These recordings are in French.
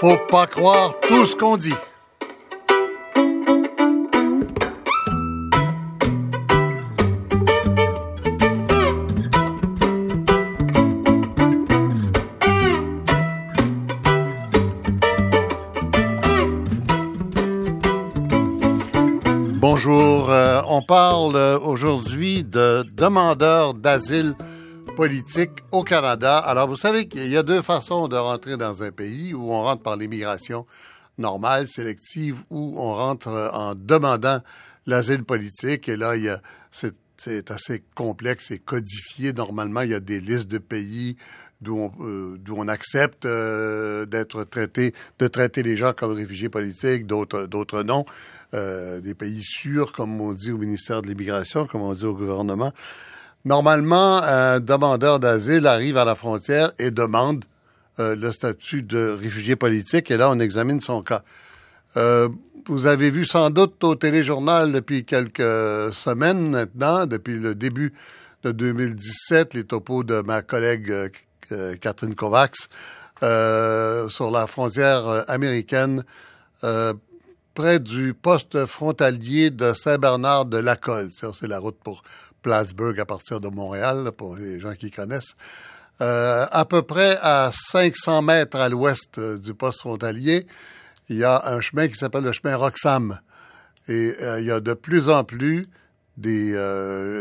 Faut pas croire tout ce qu'on dit. Bonjour, euh, on parle euh, aujourd'hui de demandeurs d'asile politique au Canada. Alors, vous savez qu'il y a deux façons de rentrer dans un pays où on rentre par l'immigration normale, sélective, ou on rentre euh, en demandant l'asile politique. Et là, il y a, c'est, assez complexe et codifié. Normalement, il y a des listes de pays d'où on, euh, d'où on accepte euh, d'être traité, de traiter les gens comme réfugiés politiques, d'autres, d'autres non. des pays sûrs, comme on dit au ministère de l'Immigration, comme on dit au gouvernement. Normalement, un demandeur d'asile arrive à la frontière et demande euh, le statut de réfugié politique, et là, on examine son cas. Euh, vous avez vu sans doute au téléjournal depuis quelques semaines maintenant, depuis le début de 2017, les topos de ma collègue euh, Catherine Kovacs sur la frontière américaine, près du poste frontalier de Saint-Bernard de Lacolle. C'est la route pour Plattsburgh à partir de Montréal, pour les gens qui connaissent. Euh, à peu près à 500 mètres à l'ouest euh, du poste frontalier, il y a un chemin qui s'appelle le chemin Roxham. Et euh, il y a de plus en plus des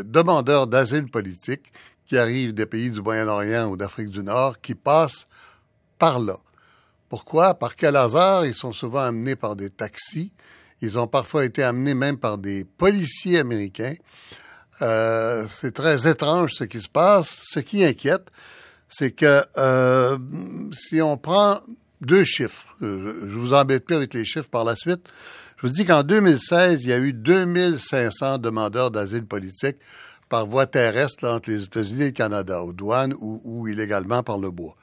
demandeurs d'asile politique qui arrivent des pays du Moyen-Orient ou d'Afrique du Nord qui passent par là. Pourquoi? Par quel hasard? Ils sont souvent amenés par des taxis. Ils ont parfois été amenés même par des policiers américains. Euh, c'est très étrange ce qui se passe. Ce qui inquiète, c'est que euh, si on prend deux chiffres, euh, je, vous embête plus avec les chiffres par la suite, je vous dis qu'en 2016, il y a eu 2500 demandeurs d'asile politique par voie terrestre entre les États-Unis et le Canada, aux douanes ou, ou illégalement par le bois.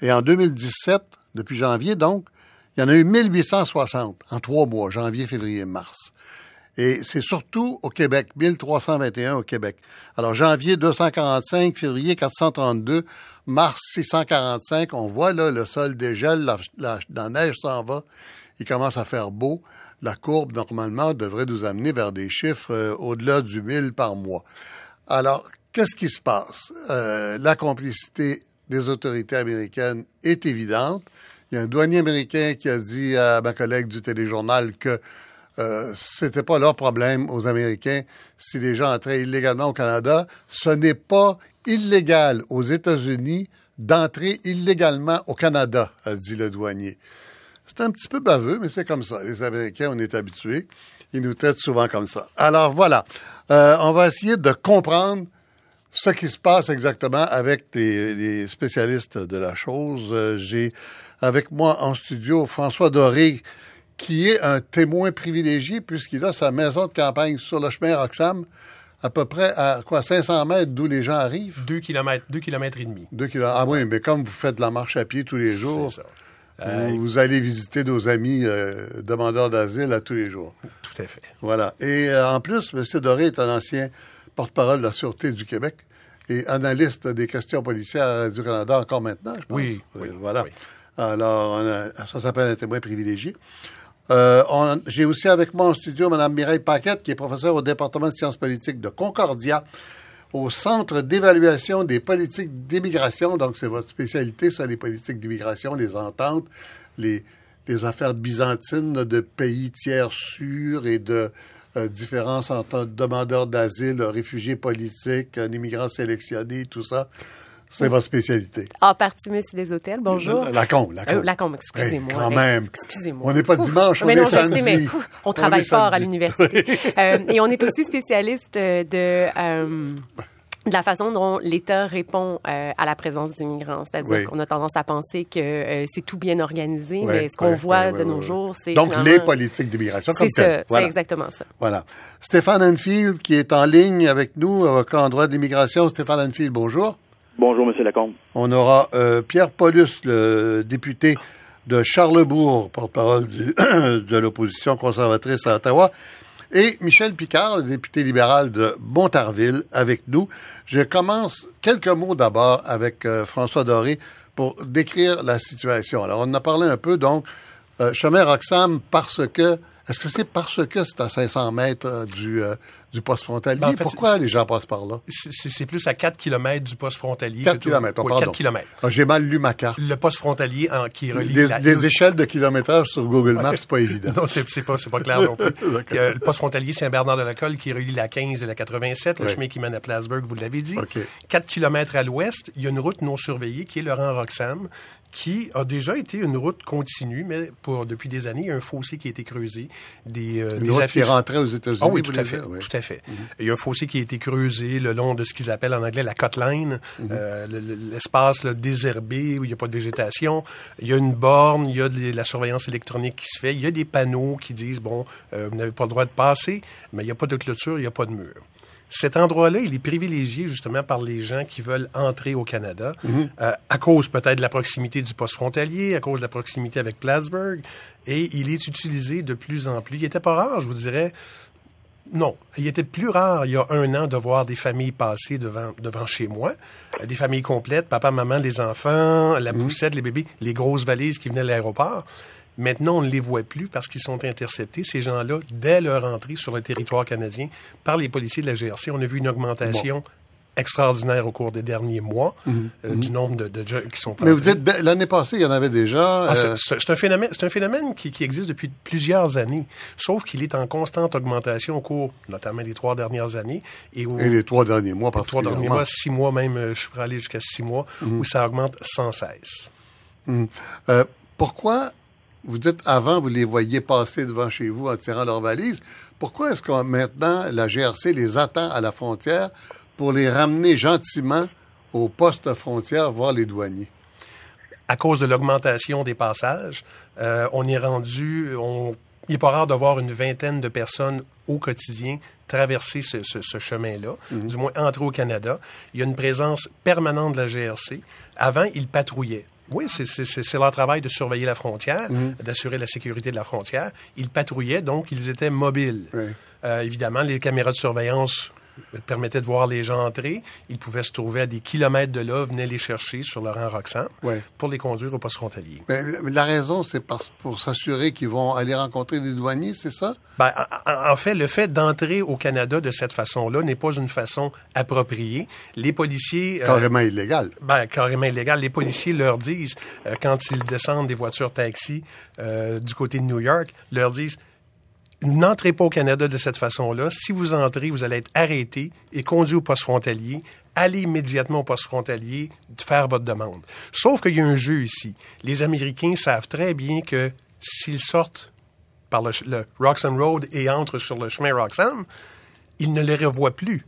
Et en 2017, depuis janvier donc, il y en a eu 1860 en trois mois, janvier, février, mars. Et c'est surtout au Québec, 1321 au Québec. Alors, janvier 245, février 432, mars 645, on voit là le sol dégèle, la, neige s'en va, il commence à faire beau. La courbe, normalement, devrait nous amener vers des chiffres euh, au-delà du 1000 par mois. Alors, qu'est-ce qui se passe? Euh, la complicité des autorités américaines est évidente. Il y a un douanier américain qui a dit à ma collègue du téléjournal que euh, c'était pas leur problème aux Américains si les gens entraient illégalement au Canada. Ce n'est pas illégal aux États-Unis d'entrer illégalement au Canada, a dit le douanier. C'est un petit peu baveux, mais c'est comme ça. Les Américains, on est habitués. Ils nous traitent souvent comme ça. Alors voilà, euh, on va essayer de comprendre ce qui se passe exactement avec les, les spécialistes de la chose. Euh, j'ai avec moi en studio François Doré, qui est un témoin privilégié puisqu'il a sa maison de campagne sur le chemin Roxham, à peu près à quoi 500 mètres d'où les gens arrivent? Deux kilomètres, deux kilomètres et demi. Deux kilomètres. Ah oui, mais comme vous faites de la marche à pied tous les jours, Vous, allez visiter nos amis euh, demandeurs d'asile à tous les jours. Tout à fait. Voilà. Et euh, en plus, M. Doré est un ancien porte-parole de la Sûreté du Québec et analyste des questions policières à Radio-Canada encore maintenant, je pense. Oui, oui voilà. Alors, ça s'appelle un témoin privilégié. Euh, j'ai aussi avec moi en studio Mme Mireille Paquette, qui est professeure au département de sciences politiques de Concordia, au Centre d'évaluation des politiques d'immigration. Donc, c'est votre spécialité, ça, les politiques d'immigration, les ententes, les, les affaires byzantines de pays tiers sûrs et de euh, différences entre demandeurs d'asile, réfugiés politiques, immigrants sélectionnés, tout ça. C'est votre spécialité. Ah, Partimus des hôtels, bonjour. La combe, la combe. Euh, la combe, excusez-moi. quand même. Excusez-moi. On n'est pas dimanche, on mais est samedi. mais on travaille fort à l'université. euh, et on est aussi spécialiste de... De la façon dont l'État répond euh, à la présence d'immigrants. C'est-à-dire qu'on a tendance à penser que euh, c'est tout bien organisé, mais ce qu'on voit de nos jours, c'est... Donc, les politiques d'immigration comme C'est ça, c'est exactement ça. Voilà. Stéphane Enfield, qui est en ligne avec nous, avocat en droit de l'immigration. Stéphane Enfield, bonjour. Bonjour, M. Lacombe. On aura euh, Pierre Paulus, le député de Charlebourg, porte-parole de l'opposition conservatrice à Ottawa, et Michel Picard, le député libéral de Montarville, avec nous. Je commence quelques mots d'abord avec euh, François Doré pour décrire la situation. Alors, on en a parlé un peu, donc, euh, chemin parce que est-ce que c'est parce que c'est à 500 mètres euh, du, euh, du poste frontalier? Ben, Pourquoi les gens passent par là? C'est plus à 4 km du poste frontalier. 4 km, on 4 km. J'ai mal lu ma carte. Le poste frontalier en, qui relie... Des, des échelles de kilométrage sur Google Maps, c'est pas évident. non, c'est pas, pas clair non plus. le poste frontalier Saint-Bernard-de-la-Colle qui relie la 15 et la 87, le chemin qui mène à Plattsburgh, vous l'avez dit. 4 km à l'ouest, il y a une route non surveillée qui est le rang Roxham, qui a déjà été une route continue, mais pour depuis des années, il y a un fossé qui a été creusé. Des, euh, une route qui est rentrée aux États-Unis. Ah oui, tout à fait, tout à fait. Il y a un fossé qui a été creusé le long de ce qu'ils appellent en anglais la cut line, mhm. euh, l'espace désherbé où il n'y a pas de végétation. Il y a une borne, il y a de la surveillance électronique qui se fait. Il y a des panneaux qui disent bon, euh, vous n'avez pas le droit de passer, mais il n'y a pas de clôture, il n'y a pas de mur. Cet endroit-là, il est privilégié justement par les gens qui veulent entrer au Canada, mhm. euh, à cause peut-être de la proximité du poste frontalier, à cause de la proximité avec Plattsburgh, et il est utilisé de plus en plus. Il était pas rare, je vous dirais. Non, il était plus rare il y a un an de voir des familles passer devant, devant chez moi, euh, des familles complètes, papa, maman, les enfants, la mhm. poussette, les bébés, les grosses valises qui venaient de l'aéroport. Maintenant, on ne les voit plus parce qu'ils sont interceptés, ces gens-là, dès leur entrée sur le territoire canadien par les policiers de la GRC. On a vu une augmentation extraordinaire au cours des derniers mois mhm. Euh, mhm. du nombre de, gens qui sont Mais vous dites, l'année passée, il y en avait déjà. Ah, euh, c'est un phénomène, c'est un phénomène qui, existe depuis plusieurs années, sauf qu'il est en constante augmentation au cours, notamment des trois dernières années. Et, les trois derniers mois, Les trois derniers mois, six mois même, euh, je pourrais aller jusqu'à six mois, mhm. où ça augmente sans cesse. pourquoi vous dites avant, vous les voyiez passer devant chez vous en tirant leurs valises. Pourquoi est-ce que maintenant la GRC les attend à la frontière pour les ramener gentiment au poste frontière voir les douaniers? À cause de l'augmentation des passages, euh, on est rendu, on, il n'est pas rare de voir une vingtaine de personnes au quotidien traverser ce, chemin-là, mhm. du moins entrer au Canada. Il y a une présence permanente de la GRC. Avant, ils patrouillaient. Oui, c'est leur travail de surveiller la frontière, mhm. d'assurer la sécurité de la frontière. Ils patrouillaient, donc ils étaient mobiles. Euh, évidemment, les caméras de surveillance permettait de voir les gens entrer. Ils pouvaient se trouver à des kilomètres de là, venaient les chercher sur le rang Roxham pour les conduire au poste frontalier. Mais la raison, c'est pour s'assurer qu'ils vont aller rencontrer des douaniers, c'est ça? Ben, en, fait, le fait d'entrer au Canada de cette façon-là n'est pas une façon appropriée. Les policiers... Euh, carrément illégal. Ben, carrément illégal. Les policiers leur disent, euh, quand ils descendent des voitures taxi euh, du côté de New York, leur disent N'entrez pas au Canada de cette façon-là. Si vous entrez, vous allez être arrêté et conduit au poste frontalier. Allez immédiatement au poste frontalier faire votre demande. Sauf qu'il y a un jeu ici. Les Américains savent très bien que s'ils sortent par le, le Roxham Road et entrent sur le chemin Roxham, ils ne les revoient plus.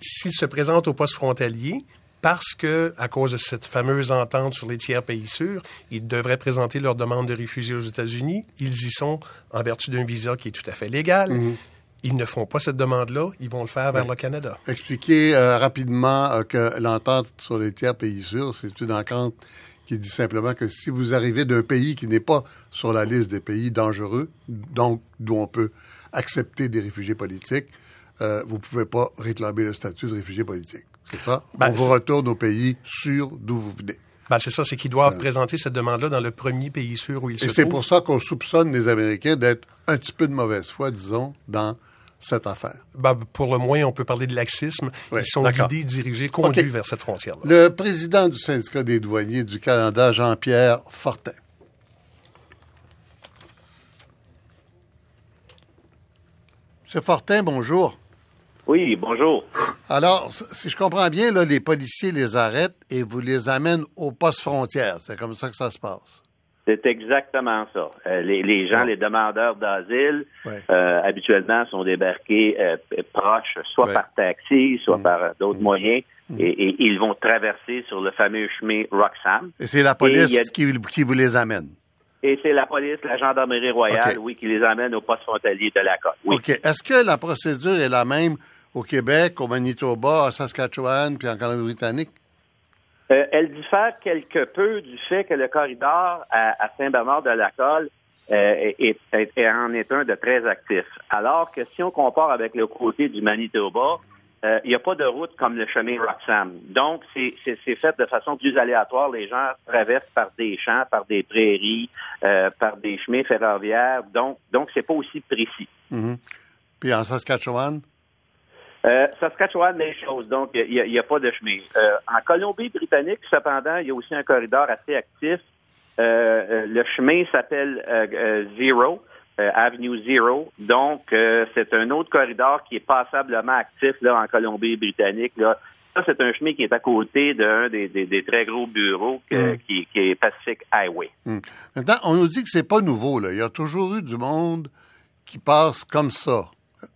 S'ils se présentent au poste frontalier, parce que, à cause de cette fameuse entente sur les tiers pays sûrs, ils devraient présenter leur demande de réfugiés aux États-Unis. Ils y sont en vertu d'un visa qui est tout à fait légal. Mhm. Ils ne font pas cette demande-là, ils vont le faire vers le Canada. Expliquez euh, rapidement euh, que l'entente sur les tiers pays sûrs, c'est une entente qui dit simplement que si vous arrivez d'un pays qui n'est pas sur la liste des pays dangereux, donc d'où on peut accepter des réfugiés politiques, euh, vous ne pouvez pas réclamer le statut de réfugié politique. C'est ça? Ben, on vous retourne au pays sûr d'où vous venez. Ben, c'est ça, c'est qu'ils doivent présenter cette demande-là dans le premier pays sûr où ils se trouvent. Et c'est pour ça qu'on soupçonne les Américains d'être un petit peu de mauvaise foi, disons, dans cette affaire. Ben, pour le moins, on peut parler de laxisme. ils sont guidés, dirigés, conduits vers cette frontière-là. Le président du syndicat des douaniers du Canada, Jean-Pierre Fortin. Monsieur Fortin, bonjour. Oui, bonjour. Alors, si je comprends bien, là, les policiers les arrêtent et vous les amènent au poste frontière. C'est comme ça que ça se passe. C'est exactement ça. Euh, les, gens, les demandeurs d'asile, euh, habituellement, sont débarqués euh, proches, soit par taxi, soit mm. par d'autres mm. moyens, mm. et, ils vont traverser sur le fameux chemin Roxham. Et c'est la police qui, vous les amène. Et c'est la police, la gendarmerie royale, oui, qui les amène au poste frontalier de la côte. OK. Est-ce que la procédure est la même au Québec, au Manitoba, à Saskatchewan, puis en Colombie-Britannique? Euh, elle diffère quelque peu du fait que le corridor à, Saint-Bernard-de-la-Colle euh, est, en est un de très actif. Alors que si on compare avec le côté du Manitoba, il n'y a pas de route comme le chemin Roxham. Donc, c'est fait de façon plus aléatoire. Les gens traversent par des champs, par des prairies, par des chemins ferroviaires. Donc, donc c'est pas aussi précis. Mm-hmm. Puis en Saskatchewan? Euh, Saskatchewan, même chose. Donc, il n'y a, pas de chemin. Euh, en Colombie-Britannique, cependant, il y a aussi un corridor assez actif. Euh, euh le chemin s'appelle euh, Zero, Avenue Zero. Donc, c'est un autre corridor qui est passablement actif là, en Colombie-Britannique. Là. Ça, c'est un chemin qui est à côté d'un des, des, très gros bureaux mm. qui, qui, est Pacific Highway. Mm. Maintenant, on nous dit que c'est pas nouveau. Là. Il y a toujours eu du monde qui passe comme ça.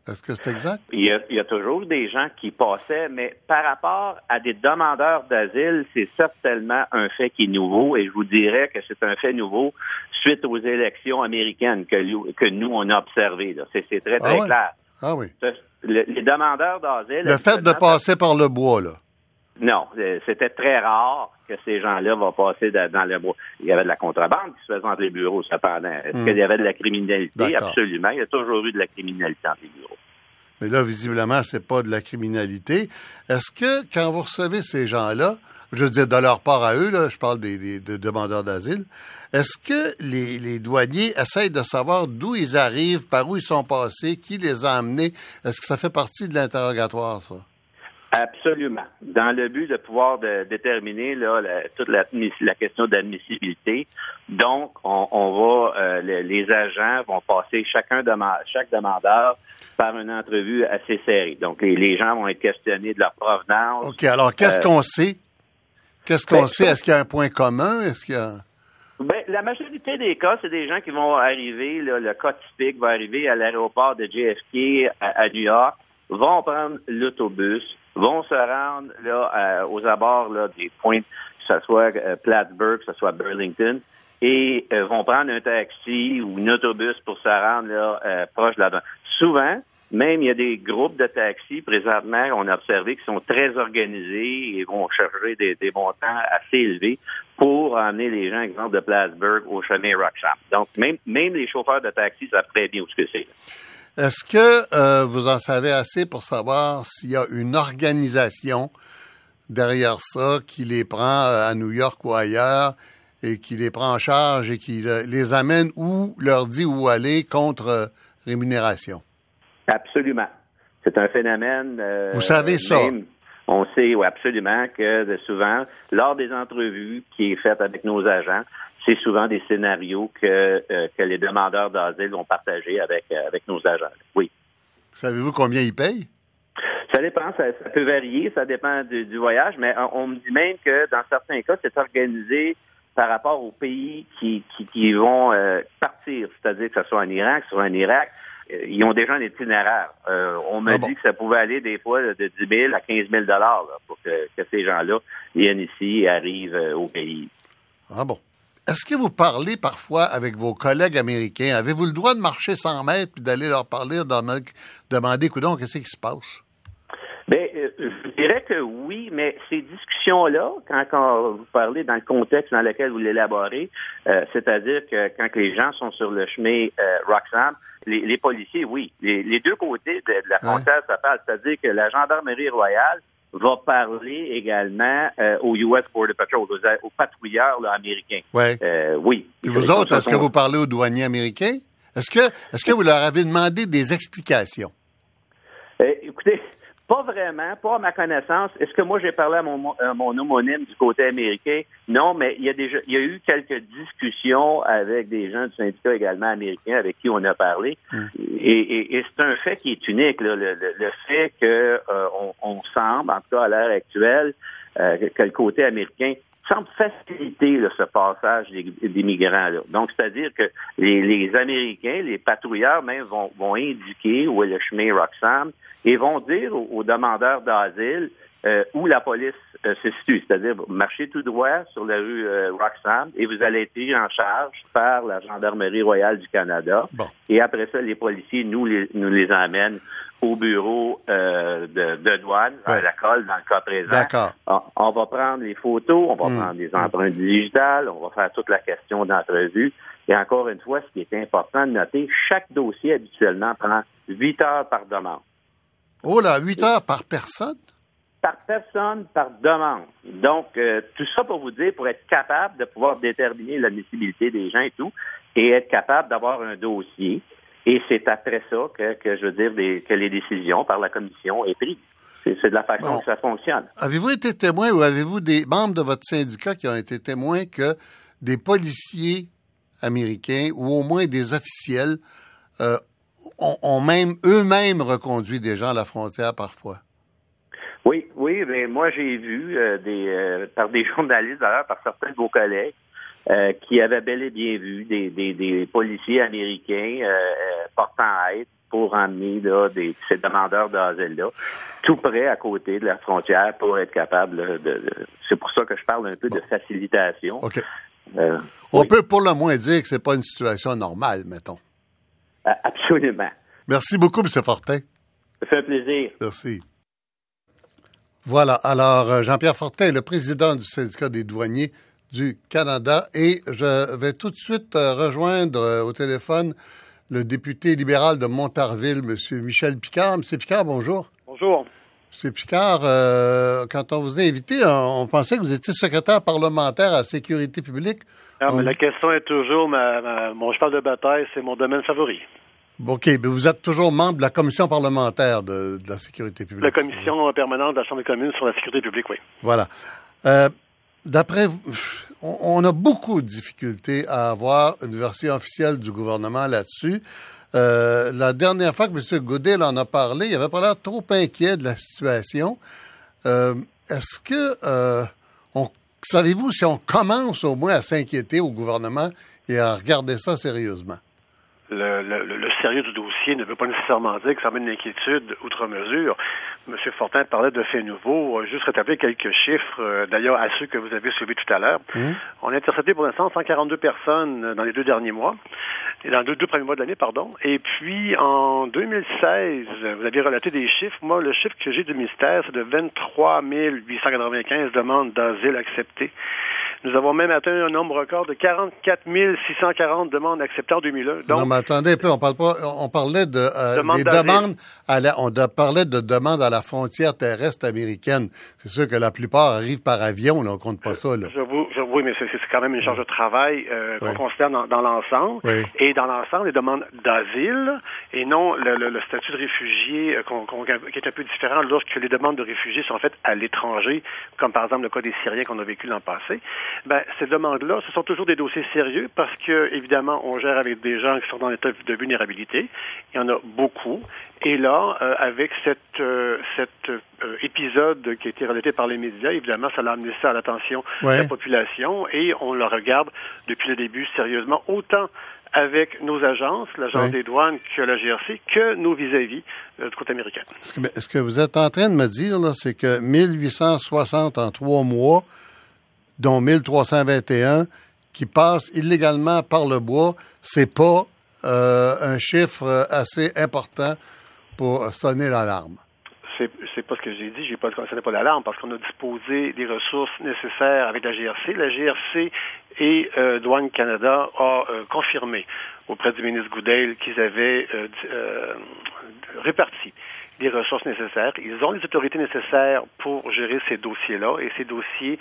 Est-ce que c'est exact? Il y, a, toujours des gens qui passaient, mais par rapport à des demandeurs d'asile, c'est certainement un fait qui est nouveau et je vous dirais que c'est un fait nouveau suite aux élections américaines que, que nous, on a observées. C'est très, très ah clair. Ah oui. les demandeurs d'asile... Le fait de passer par le bois, là. Non, euh, c'était très rare que ces gens-là vont passer dans le bois. Il y avait de la contrebande qui se faisait entre les bureaux, cependant. Est-ce hmm. qu'il y avait de la criminalité? Absolument. Il y a toujours eu de la criminalité entre les bureaux. Mais là, visiblement, c'est pas de la criminalité. Est-ce que, quand vous recevez ces gens-là, je veux dire, de leur part à eux, là, je parle des, demandeurs d'asile, est-ce que les, les, douaniers essayent de savoir d'où ils arrivent, par où ils sont passés, qui les a amenés? Est-ce que ça fait partie de l'interrogatoire, ça? Absolument. Dans le but de pouvoir déterminer là, toute la, question d'admissibilité. Donc, on, va, euh, les, agents vont passer chacun de chaque demandeur par une entrevue assez serrée. Donc, les, gens vont être questionnés de leur provenance. OK. Alors, qu'est-ce euh, qu'on sait? Qu'est-ce qu'on ben, sait? Est-ce qu'il y a un point commun? Est-ce qu'il y a... Ben, la majorité des cas, c'est des gens qui vont arriver, le cas typique va arriver à l'aéroport de JFK à New York, vont prendre l'autobus, vont se rendre là euh, aux abords là, des points, que ce soit euh, Plattsburgh, que ce soit Burlington, et euh, vont prendre un taxi ou un autobus pour se rendre là, proche de la Souvent, même il y a des groupes de taxis présentement, on a observé, qui sont très organisés et vont charger des, des montants assez élevés pour amener les gens, exemple, de Plattsburgh au chemin Rockshop. Donc, même, même les chauffeurs de taxi savent très bien où c'est. Est-ce que euh, vous en savez assez pour savoir s'il y a une organisation derrière ça qui les prend euh, à New York ou ailleurs et qui les prend en charge et qui les amène ou leur dit où aller contre euh, rémunération? Absolument. C'est un phénomène. vous savez ça? on sait absolument que souvent, lors des entrevues qui est faites avec nos agents, c'est souvent des scénarios que, euh, que les demandeurs d'asile vont partager avec, euh, avec nos agents. Oui. Savez-vous combien ils payent? Ça dépend, ça, peut varier, ça dépend du, voyage, mais on, me dit même que dans certains cas, c'est organisé par rapport aux pays qui, qui, vont euh, partir, c'est-à-dire que ce soit en Irak, que ce soit en Irak, ils ont déjà un itinéraire. on m'a ah dit que ça pouvait aller des fois de 10 000 à 15 000 dollars pour que, que, ces gens-là viennent ici et arrivent au pays. Ah bon. Est-ce que vous parlez parfois avec vos collègues américains? Avez-vous le droit de marcher 100 mètres et d'aller leur parler, de demander, coudon, qu'est-ce qui se passe? Bien, euh, je dirais que oui, mais ces discussions-là, quand, vous parlez dans le contexte dans lequel vous l'élaborez, euh, c'est-à-dire que quand les gens sont sur le chemin euh, Roxham, les, policiers, oui, les, deux côtés de, la frontière parle, c'est-à-dire que la gendarmerie royale va parler également euh, aux US Border Patrol, aux, patrouilleurs américains. Ouais. Euh, oui. Et vous autres, est-ce que vous parlez aux douaniers américains? Est-ce que, est-ce que vous leur avez demandé des explications? Euh, écoutez, pas vraiment, pas à ma connaissance. Est-ce que moi j'ai parlé à mon, mon homonyme du côté américain? Non, mais il y a déjà il y a eu quelques discussions avec des gens du syndicat également américain avec qui on a parlé. Hmm. Et, c'est un fait qui est unique, le, fait que euh, on, semble, en tout cas à l'heure actuelle, euh, que le côté américain semble faciliter ce passage des, migrants. Donc, c'est-à-dire que les, Américains, les patrouilleurs même, vont, vont indiquer où est le chemin Roxham et vont dire aux, demandeurs d'asile euh, où la police euh, se situe. C'est-à-dire, marchez tout droit sur la rue euh, Roxham et vous allez être pris en charge par la Gendarmerie royale du Canada. Et après ça, les policiers nous les, nous les emmènent au bureau euh, de, douane, à la colle, dans le cas présent. D'accord. On, va prendre les photos, on va hmm. prendre des empreintes digitales, on va faire toute la question d'entrevue. Et encore une fois, ce qui est important de noter, chaque dossier habituellement prend huit heures par demande. Oh là, 8 heures par personne? Par personne, par demande. Donc, euh, tout ça pour vous dire, pour être capable de pouvoir déterminer l'admissibilité des gens et tout, et être capable d'avoir un dossier. Et c'est après ça que, que je veux dire, que les décisions par la commission est prises. C'est de la façon que ça fonctionne. Avez-vous été témoin ou avez-vous des membres de votre syndicat qui ont été témoins que des policiers américains ou au moins des officiels euh, ont, même eux-mêmes reconduit des gens à la frontière parfois? Oui, oui, mais moi j'ai vu euh, des euh, par des journalistes d'ailleurs, par certains de vos collègues, qui avaient bel et bien vu des, des, policiers américains portant aide pour emmener là, des, ces demandeurs d'asile-là tout près à côté de la frontière pour être capable de. c'est pour ça que je parle un peu de facilitation. Euh, On peut pour le moins dire que c'est pas une situation normale, mettons. Absolument. Merci beaucoup, M. Fortin. Ça fait un plaisir. Merci. Voilà. Alors, euh, Jean-Pierre Fortin, le président du syndicat des douaniers du Canada, et je vais tout de suite euh, rejoindre au téléphone le député libéral de Montarville, M. Michel Picard. M. Picard, bonjour. Bonjour. M. Picard, euh, quand on vous a invité, on, pensait que vous étiez secrétaire parlementaire à la sécurité publique. Mais la question est toujours mon cheval de bataille, c'est mon domaine favori. OK, mais vous êtes toujours membre de la commission parlementaire de, la sécurité publique. La commission permanente de la Chambre des communes sur la sécurité publique, oui. Voilà. Euh, D'après vous, on a beaucoup de difficultés à avoir une version officielle du gouvernement là-dessus. Euh, la dernière fois que M. Goodell en a parlé, il avait pas l'air trop inquiet de la situation. Euh, est-ce que, savez-vous si on commence au moins à s'inquiéter au gouvernement et à regarder ça sérieusement? Le, sérieux du dossier ne veut pas nécessairement dire que ça amène une inquiétude outre mesure. M. Fortin parlait de faits nouveaux. Juste rétablir quelques chiffres, euh, d'ailleurs, à ceux que vous avez suivis tout à l'heure. Mmh. On a intercepté pour l'instant 142 personnes dans les deux derniers mois, et dans les deux, premiers mois de l'année, pardon. Et puis, en 2016, vous avez relaté des chiffres. Moi, le chiffre que j'ai du ministère, c'est de 23 895 demandes d'asile acceptées. Nous avons même atteint un nombre record de 44 640 demandes acceptées en 2001. Donc, non, mais attendez un peu, on parle pas, on parlait de euh, des demandes à la, on parlait de demandes à la frontière terrestre américaine. C'est sûr que la plupart arrivent par avion, là, on compte pas ça, là. Je vous, je, oui, mais c'est quand même une charge de travail euh, qu'on considère dans, dans l'ensemble. Et dans l'ensemble, les demandes d'asile et non le, le, statut de réfugié euh, qui est un peu différent lorsque les demandes de réfugiés sont faites à l'étranger, comme par exemple le cas des Syriens qu'on a vécu l'an passé ben, ces demandes-là, ce sont toujours des dossiers sérieux parce que, évidemment, on gère avec des gens qui sont dans l'état de vulnérabilité. Il y en a beaucoup. Et là, euh, avec cette, euh, cet euh, épisode qui a été relaté par les médias, évidemment, ça l'a amené ça à l'attention de la population et on le regarde depuis le début sérieusement, autant avec nos agences, l'agence des douanes que la GRC, que nos vis-à-vis de côté américain. Ce que, ce que, vous êtes en train de me dire, c'est que 1860 en trois mois, dont 1321 qui passent illégalement par le bois, c'est pas un chiffre assez important pour sonner l'alarme. C'est, c'est pas ce que j'ai dit, j'ai pas sonné pas l'alarme parce qu'on a disposé des ressources nécessaires avec la GRC. La GRC et euh, Douane Canada a euh, confirmé auprès du ministre Goudel qu'ils avaient réparti les ressources nécessaires. Ils ont les autorités nécessaires pour gérer ces dossiers-là et ces dossiers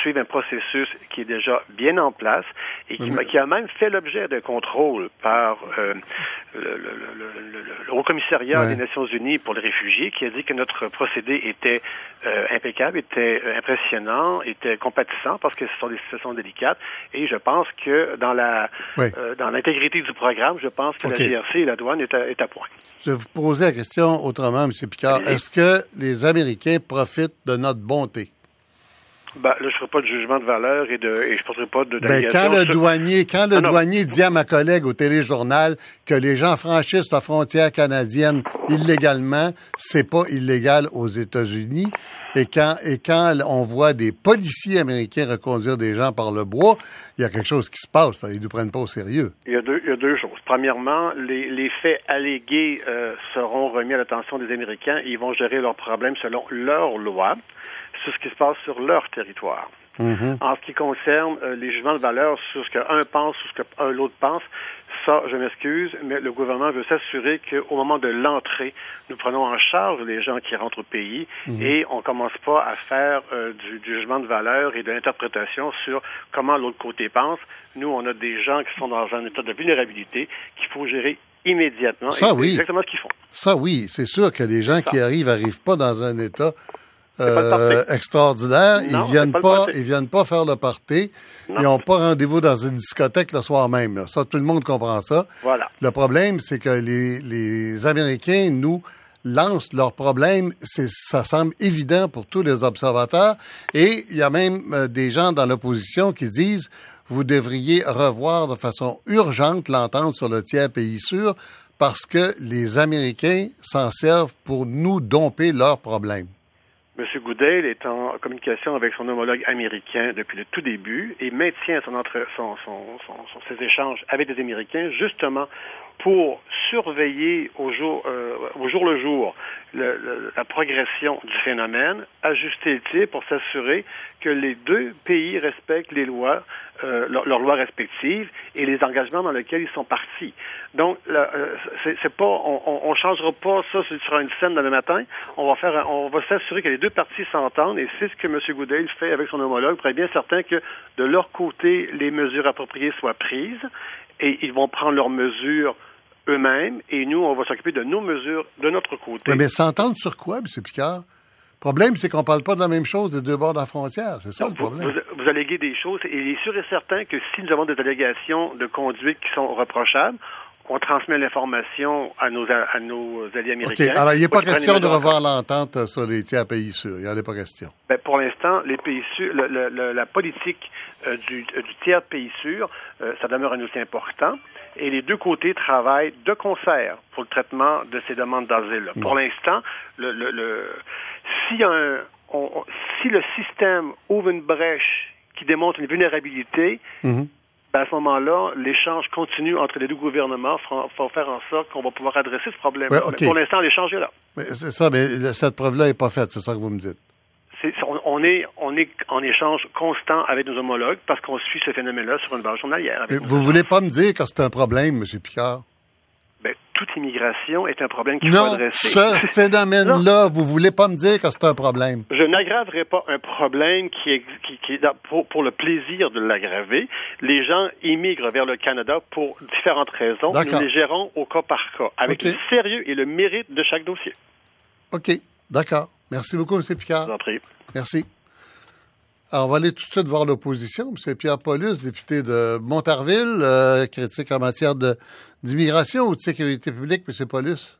suivent un processus qui est déjà bien en place et qui, a même fait l'objet d'un contrôle par euh, le, le, le, Haut Commissariat des Nations Unies pour les réfugiés qui a dit que notre procédé était euh, impeccable, était euh, impressionnant, était compatissant parce que ce sont des situations délicates et je pense que dans la dans l'intégrité du programme, je pense que la GRC et la douane est à, est à point. Je vais vous poser la question autrement, M. Picard. Est-ce que les Américains profitent de notre bonté? Ben, là, je ne ferai pas de jugement de valeur et, de, et je ne poserai pas de ben, quand le douanier, quand le douanier dit à ma collègue au téléjournal que les gens franchissent la frontière canadienne illégalement, c'est pas illégal aux États-Unis. Et quand, et quand on voit des policiers américains reconduire des gens par le bois, il y a quelque chose qui se passe. Ils ne nous prennent pas au sérieux. Il y a deux, il y a deux choses. Premièrement, les, les faits allégués euh, seront remis à l'attention des Américains et ils vont gérer leurs problèmes selon leurs lois sur ce qui se passe sur leur territoire. Mhm. En ce qui concerne euh, les jugements de valeur sur ce qu'un pense, sur ce qu'un l'autre pense, ça, je m'excuse, mais le gouvernement veut s'assurer qu'au moment de l'entrée, nous prenons en charge les gens qui rentrent au pays mhm. et on commence pas à faire euh, du, jugement de valeur et de l'interprétation sur comment l'autre côté pense. Nous, on a des gens qui sont dans un état de vulnérabilité qu'il faut gérer immédiatement. Ça, oui. exactement ce qu'ils font. Ça, oui. C'est sûr que les gens qui arrivent n'arrivent pas dans un état euh, extraordinaire. ils viennent pas, ils viennent pas faire le party. Ils n'ont pas rendez-vous dans une discothèque le soir même. Ça, tout le monde comprend ça. Voilà. Le problème, c'est que les, les Américains nous lancent leurs problèmes. C'est, ça semble évident pour tous les observateurs. Et il y a même euh, des gens dans l'opposition qui disent vous devriez revoir de façon urgente l'entente sur le tiers pays sûr parce que les Américains s'en servent pour nous domper leurs problèmes. M. Goodale est en communication avec son homologue américain depuis le tout début et maintient son entre, son, ses échanges avec des Américains justement pour surveiller au jour, euh, au jour le jour la progression du phénomène, ajuster le tir pour s'assurer que les deux pays respectent les lois, euh, leurs lois respectives et les engagements dans lesquels ils sont partis. Donc, euh, pas, on, on, changera pas ça sur une scène le matin. On va faire, on va s'assurer que les deux parties s'entendent et c'est ce que M. Goodale fait avec son homologue pour être bien certain que de leur côté, les mesures appropriées soient prises et ils vont prendre leurs mesures eux-mêmes et nous, on va s'occuper de nos mesures de notre côté. mais s'entendre sur quoi, M. Picard? Le problème, c'est qu'on ne parle pas de la même chose des deux bords de la frontière. C'est ça le problème. Vous, vous, alléguez des choses et il est sûr et certain que si nous avons des allégations de conduite qui sont reprochables, on transmet l'information à nos, à nos alliés américains. OK. Alors, il n'est pas question de revoir l'entente sur les tiers pays sûrs. Il n'y en a pas question. Ben, pour l'instant, les pays sûrs, la politique euh, du, du, tiers pays sûr, euh, ça demeure un outil important. Et les deux côtés travaillent de concert pour le traitement de ces demandes d'asile. Pour l'instant, le, le, si, un, si le système ouvre une brèche qui démontre une vulnérabilité, mm-hmm. ben, à ce moment-là, l'échange continue entre les deux gouvernements pour faire en sorte qu'on va pouvoir adresser ce problème. pour l'instant, l'échange est là. C'est ça, mais cette preuve-là n'est pas faite, c'est ça que vous me dites on est, on est en échange constant avec nos homologues parce qu'on suit ce phénomène-là sur une base journalière. Vous ne voulez pas me dire que c'est un problème, M. Picard? Ben, toute immigration est un problème qu'il faut adresser. ce phénomène-là, vous voulez pas me dire que c'est un problème? Je n'aggraverai pas un problème qui est, qui, est pour, pour, le plaisir de l'aggraver. Les gens immigrent vers le Canada pour différentes raisons. Nous les gérons au cas par cas, avec le sérieux et le mérite de chaque dossier. OK, d'accord. Merci beaucoup, M. Picard. Je vous en prie. Merci. Alors, on va aller tout de suite voir l'opposition. M. Pierre Paulus, député de Montarville, euh, critique en matière d'immigration ou de sécurité publique, M. Paulus?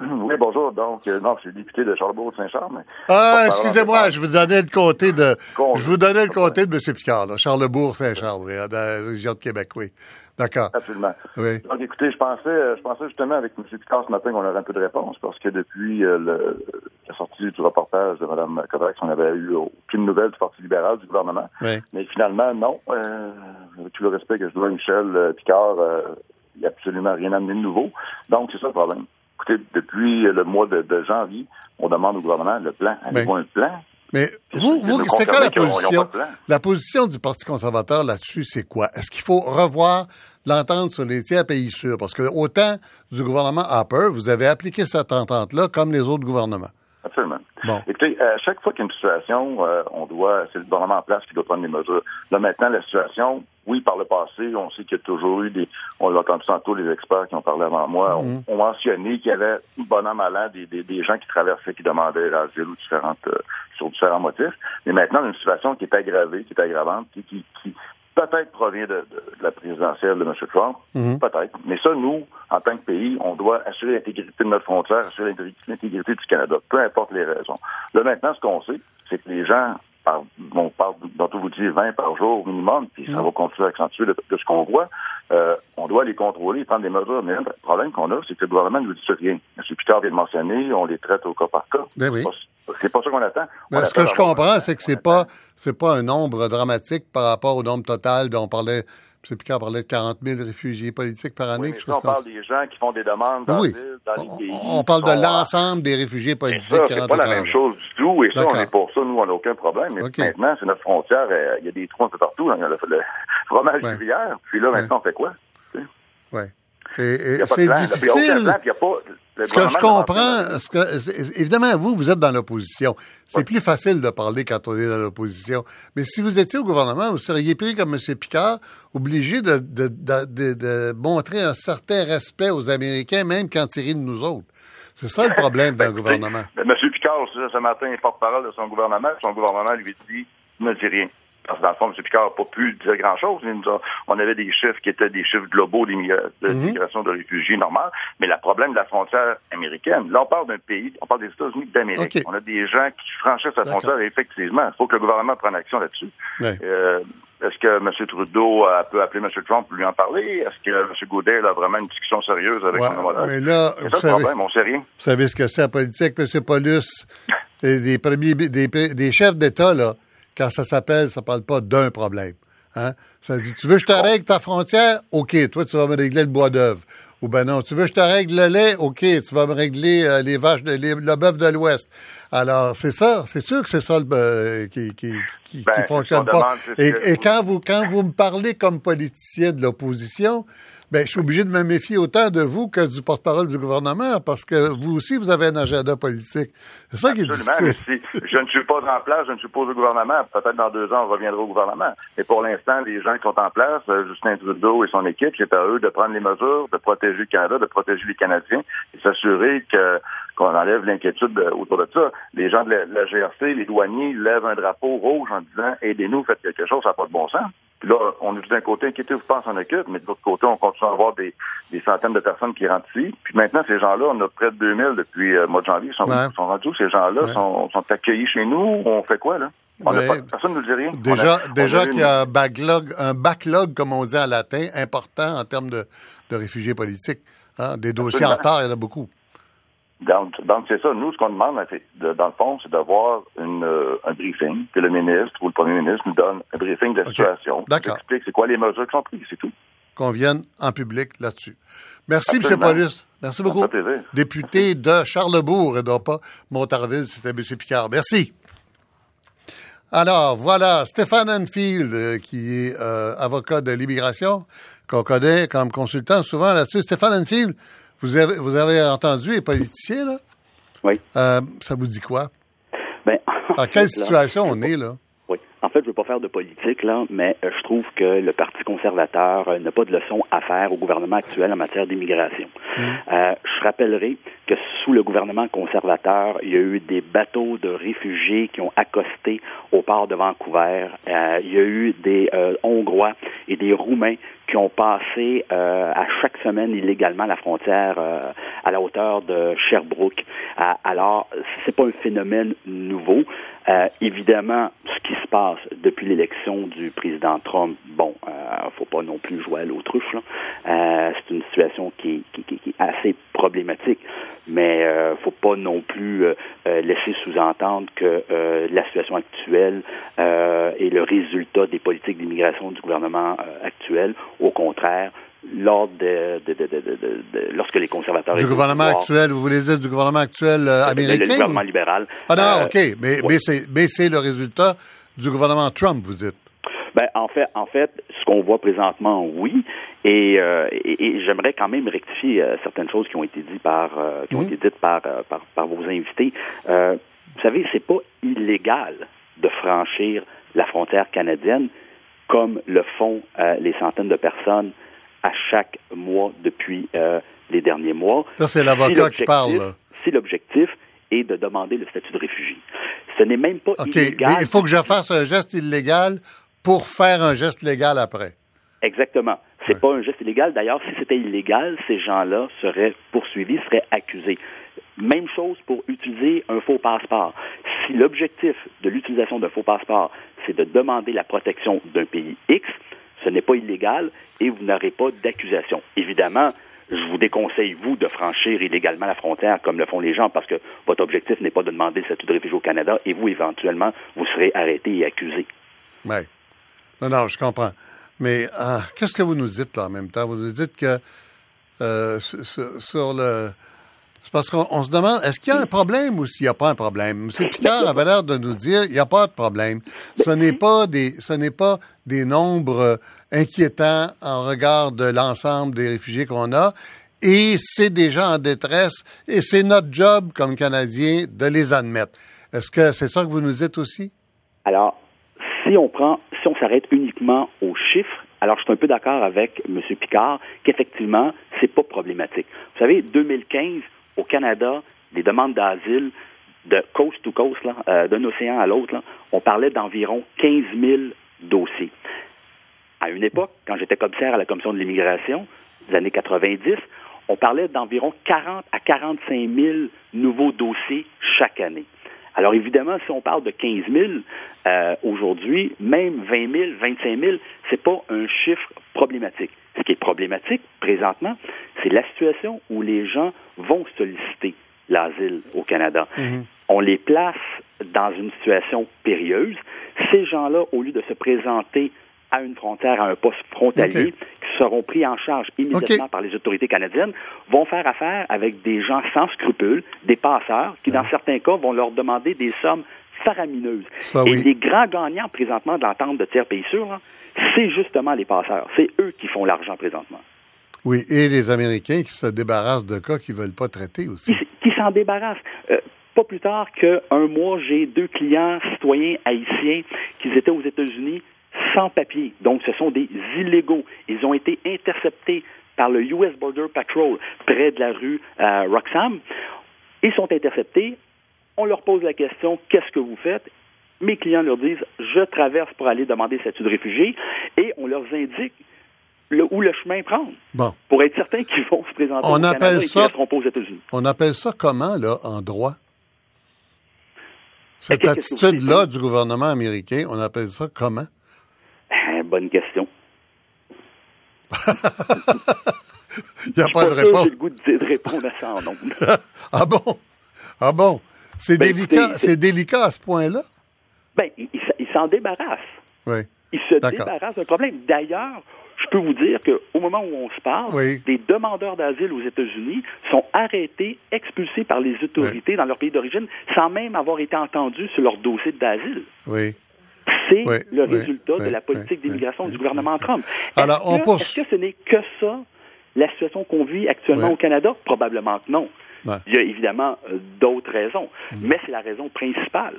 Oui, bonjour. Donc, euh, non, je suis député de Charlebourg-Saint-Charles. Ah, excusez-moi, je vous donnais le comté de, je vous donnais le comté de M. Picard, Charlebourg-Saint-Charles, dans la région de Québec, oui. D'accord. Absolument. Oui. Donc, écoutez, je pensais, je pensais justement avec M. Picard ce matin qu'on aurait un peu de réponse parce que depuis euh, le, la sortie du reportage de Mme Kovacs, on n'avait eu aucune nouvelle du Parti libéral, du gouvernement. Oui. Mais finalement, non. Euh, avec tout le respect que je dois à Michel euh, Picard, il n'y a absolument rien amené de nouveau. Donc, c'est ça le problème. Écoutez, depuis le mois de, janvier, on demande au gouvernement le plan. Avez-vous un plan? Mais vous, vous c'est quoi la position? La position du Parti conservateur là-dessus, c'est quoi? Est-ce qu'il faut revoir l'entente sur les tiers pays sûrs? Parce que autant du gouvernement Harper, vous avez appliqué cette entente-là comme les autres gouvernements. Absolument. Bon. Écoutez, à chaque fois qu'il y a une situation, euh, on doit, c'est le gouvernement en place qui doit prendre des mesures. Là, maintenant, la situation, oui, par le passé, on sait qu'il y a toujours eu des, on l'a entendu tantôt, les experts qui ont parlé avant moi, ont, mhm. mentionné qu'il y avait, bon an, mal an, des, des, des, gens qui traversaient, qui demandaient l'asile ou différentes, euh, sur différents motifs. Mais maintenant, une situation qui est aggravée, qui est aggravante, qui, qui, qui peut-être provient de, la présidentielle de M. Trump, mhm. peut-être. Mais ça, nous, en tant que pays, on doit assurer l'intégrité de notre frontière, assurer l'intégrité du Canada, peu importe les raisons. Là, maintenant, ce qu'on sait, c'est que les gens on parle, dont vous dites 20 par jour minimum, puis ça mhm. va continuer à accentuer de, ce qu'on voit. Euh, on doit les contrôler, prendre des mesures. Mais le problème qu'on a, c'est que le gouvernement ne nous dit rien. M. Peter vient de mentionner, on les traite au cas par cas. Ben oui. C'est pas ça qu'on attend. ce que je comprends, c'est que c'est pas c'est pas un nombre dramatique par rapport au nombre total dont on parlait. M. Picard parlait de 40 000 réfugiés politiques par année. Oui, on parle des gens qui font des demandes dans, oui. dans les pays. On, parle de l'ensemble des réfugiés politiques. C'est pas la même chose du tout. Et ça, on est pour ça. Nous, on n'a aucun problème. Mais maintenant, c'est notre frontière. Euh, il y a des trous un peu partout. Il y a le, fromage ouais. Puis là, maintenant, on fait quoi? Oui. c'est difficile. Ce que je comprends, ce que, évidemment, vous, vous êtes dans l'opposition. C'est plus facile de parler quand on est dans l'opposition. Mais si vous étiez au gouvernement, vous seriez pris comme M. Picard, obligé de, de, de, de, montrer un certain respect aux Américains, même quand ils rient de nous autres. C'est ça le problème d'un ben, gouvernement. M. Picard, ce matin, est porte-parole de son gouvernement. Son gouvernement lui dit ne dit rien. Parce que dans le fond, M. Picard n'a pas pu dire grand-chose. On avait des chiffres qui étaient des chiffres globaux d'immigration mhm. de réfugiés normales. Mais le problème de la frontière américaine, là, on parle d'un pays, on parle des États-Unis d'Amérique. On a des gens qui franchissent la frontière effectivement, il faut que le gouvernement prenne action là-dessus. Euh, est-ce que M. Trudeau peut appeler M. Trump pour lui en parler? Est-ce que M. Goodell a vraiment une discussion sérieuse avec ouais, son Mais là, c'est ça le problème, on sait rien. Vous savez ce que c'est la politique, M. Paulus? des, premiers, des, des chefs d'État, là, quand ça s'appelle, ça parle pas d'un problème. Hein? Ça dit, tu veux que je te règle ta frontière? OK, toi, tu vas me régler le bois d'œuvre. Ou ben non, tu veux que je te règle le lait? OK, tu vas me régler euh, les vaches, de, le bœuf de l'Ouest. Alors, c'est ça, c'est sûr que c'est ça euh, qui, qui, qui, ben, fonctionne pas. et, et quand vous, quand vous me parlez comme politicien de l'opposition, ben, je suis obligé de me méfier autant de vous que du porte-parole du gouvernement, parce que vous aussi, vous avez un agenda politique. C'est ça qui est difficile. je ne suis pas en place, je ne suis pas au gouvernement. Peut-être dans deux ans, on reviendra au gouvernement. Mais pour l'instant, les gens qui sont en place, euh, Justin Trudeau et son équipe, c'est à eux de prendre les mesures, de protéger le Canada, de protéger les Canadiens et s'assurer que qu'on enlève l'inquiétude autour de ça. Les gens de la, GRC, les douaniers, lèvent un drapeau rouge en disant aidez-nous, faites quelque chose, ça n'a pas de bon sens. Puis là, on est d'un côté inquiété, vous pensez en occupe, mais de l'autre côté, on continue à avoir des, centaines de personnes qui rentrent ici. Puis maintenant, ces gens-là, on a près de 2000 depuis le euh, mois de janvier. Ils sont, sont rendus Ces gens-là sont, accueillis chez nous. On fait quoi, là? On pas, personne ne nous dit rien. Déjà, déjà qu'il y a un backlog, un backlog, comme on dit en latin, important en termes de, réfugiés politiques. Hein? Des dossiers en retard, il y en a beaucoup. Donc, c'est ça. Nous, ce qu'on demande, dans le fond, c'est d'avoir euh, un briefing, que le ministre ou le premier ministre nous donne un briefing de la situation. D'accord. explique c'est quoi les mesures qui sont prises, c'est tout. Qu'on vienne en public là-dessus. Merci, M. Paulus. Merci beaucoup. Député de Charlebourg et non pas Montarville, c'était M. Picard. Merci. Alors, voilà, Stéphane Enfield, euh, qui est euh, avocat de l'immigration, qu'on connaît comme consultant souvent là-dessus. Stéphane Enfield, vous avez, vous avez entendu les politiciens, là? Oui. Euh, ça vous dit quoi? Ben, en, quelle situation on est, là? Oui. En fait, je ne veux pas faire de politique, là, mais euh, je trouve que le Parti conservateur euh, n'a pas de leçon à faire au gouvernement actuel en matière d'immigration. Mmh. je rappellerai que sous le gouvernement conservateur, il y a eu des bateaux de réfugiés qui ont accosté au port de Vancouver. il y a eu des Hongrois et des Roumains qui ont passé euh, à chaque semaine illégalement la frontière euh, à la hauteur de Sherbrooke. Euh, alors, c'est pas un phénomène nouveau. Évidemment, ce qui se passe depuis l'élection du président Trump, bon, euh, faut pas non plus jouer à l'autruche. c'est une situation qui, qui, qui, est assez problématique, mais euh, faut pas non plus laisser sous-entendre que la situation actuelle est le résultat des politiques d'immigration du gouvernement actuel. Au contraire, lors de, de, de, lorsque les conservateurs... Du gouvernement actuel, vous voulez dire du gouvernement actuel euh, américain? Le, gouvernement libéral. Ah non, euh, OK, mais, mais c'est le résultat du gouvernement Trump, vous dites. Ben, en fait, en fait, ce qu'on voit présentement, oui, et, euh, et, j'aimerais quand même rectifier certaines choses qui ont été dites par, qui ont été dites par, par, par vos invités. vous savez, c'est pas illégal de franchir la frontière canadienne comme le font les centaines de personnes à chaque mois depuis euh, les derniers mois. Ça, c'est l'avocat qui parle. Si l'objectif est de demander le statut de réfugié. Ce n'est même pas illégal. Mais il faut que je fasse un geste illégal pour faire un geste légal après. Exactement. C'est pas un geste illégal. D'ailleurs, si c'était illégal, ces gens-là seraient poursuivis, seraient accusés. Même chose pour utiliser un faux passeport. Si l'objectif de l'utilisation d'un faux passeport, c'est de demander la protection d'un pays X, ce n'est pas illégal et vous n'aurez pas d'accusation. Évidemment, je vous déconseille, vous, de franchir illégalement la frontière comme le font les gens parce que votre objectif n'est pas de demander le statut de réfugié au Canada et vous, éventuellement, vous serez arrêté et accusé. Oui. Non, non, je comprends. Mais ah, qu'est-ce que vous nous dites là en même temps? Vous nous dites que euh, sur, le C'est parce qu'on se demande, est-ce qu'il y a un problème ou s'il n'y a pas un problème? M. Picard avait l'air de nous dire, il n'y a pas de problème. Ce n'est pas des, ce n'est pas des nombres inquiétants en regard de l'ensemble des réfugiés qu'on a. Et c'est des gens en détresse et c'est notre job comme Canadiens de les admettre. Est-ce que c'est ça que vous nous dites aussi? Alors, si on prend, si on s'arrête uniquement aux chiffres, alors je suis un peu d'accord avec M. Picard qu'effectivement, c'est pas problématique. Vous savez, 2015, au Canada, des demandes d'asile de coast to coast, euh, d'un océan à l'autre, on parlait d'environ 15 000 dossiers. À une époque, quand j'étais commissaire à la Commission de l'immigration, des années 90, on parlait d'environ 40 à 45 000 nouveaux dossiers chaque année. Alors évidemment, si on parle de 15 000 euh, aujourd'hui, même 20 000, 25 000, c'est pas un chiffre problématique. Ce qui est problématique présentement, c'est la situation où les gens vont solliciter l'asile au Canada. Mhm. On les place dans une situation périlleuse. Ces gens-là, au lieu de se présenter à une frontière, à un poste frontalier, qui seront pris en charge immédiatement par les autorités canadiennes, vont faire affaire avec des gens sans scrupules, des passeurs, qui, dans certains cas, vont leur demander des sommes faramineuses. Et les grands gagnants présentement de l'entente de tiers pays sûrs, c'est justement les passeurs. C'est eux qui font l'argent présentement. Oui, et les Américains qui se débarrassent de cas qu'ils ne veulent pas traiter aussi. Qui, s'en débarrassent. Euh, pas plus tard qu'un mois, j'ai deux clients citoyens haïtiens qui étaient aux États-Unis sans papier. Donc, ce sont des illégaux. Ils ont été interceptés par le US Border Patrol près de la rue euh, Roxham. Ils sont interceptés. On leur pose la question qu'est-ce que vous faites? Mes clients leur disent je traverse pour aller demander statut de réfugié et on leur indique où le chemin prendre. Bon. Pour être certain qu'ils vont se présenter on au appelle Canada ça, et qu'ils aux États-Unis. On appelle ça comment, là, en droit? Cette attitude-là du gouvernement américain, on appelle ça comment? bonne question. Il n'y a pas, de réponse. J'ai le goût de, répondre à ça en nombre. ah bon? Ah bon? C'est ben, délicat, c'est délicat à ce point-là? Ben, il, s'en débarrasse. Oui. Il se débarrasse d'un problème. D'ailleurs, je peux vous dire qu'au moment où on se parle, des demandeurs d'asile aux États-Unis sont arrêtés, expulsés par les autorités dans leur pays d'origine, sans même avoir été entendus sur leur dossier d'asile. Oui. C'est le résultat de la politique d'immigration du gouvernement Trump. Est-ce que, ce n'est que ça, la situation qu'on vit actuellement au Canada? Probablement que non. Il y a évidemment euh, d'autres raisons, mm. mais c'est la raison principale.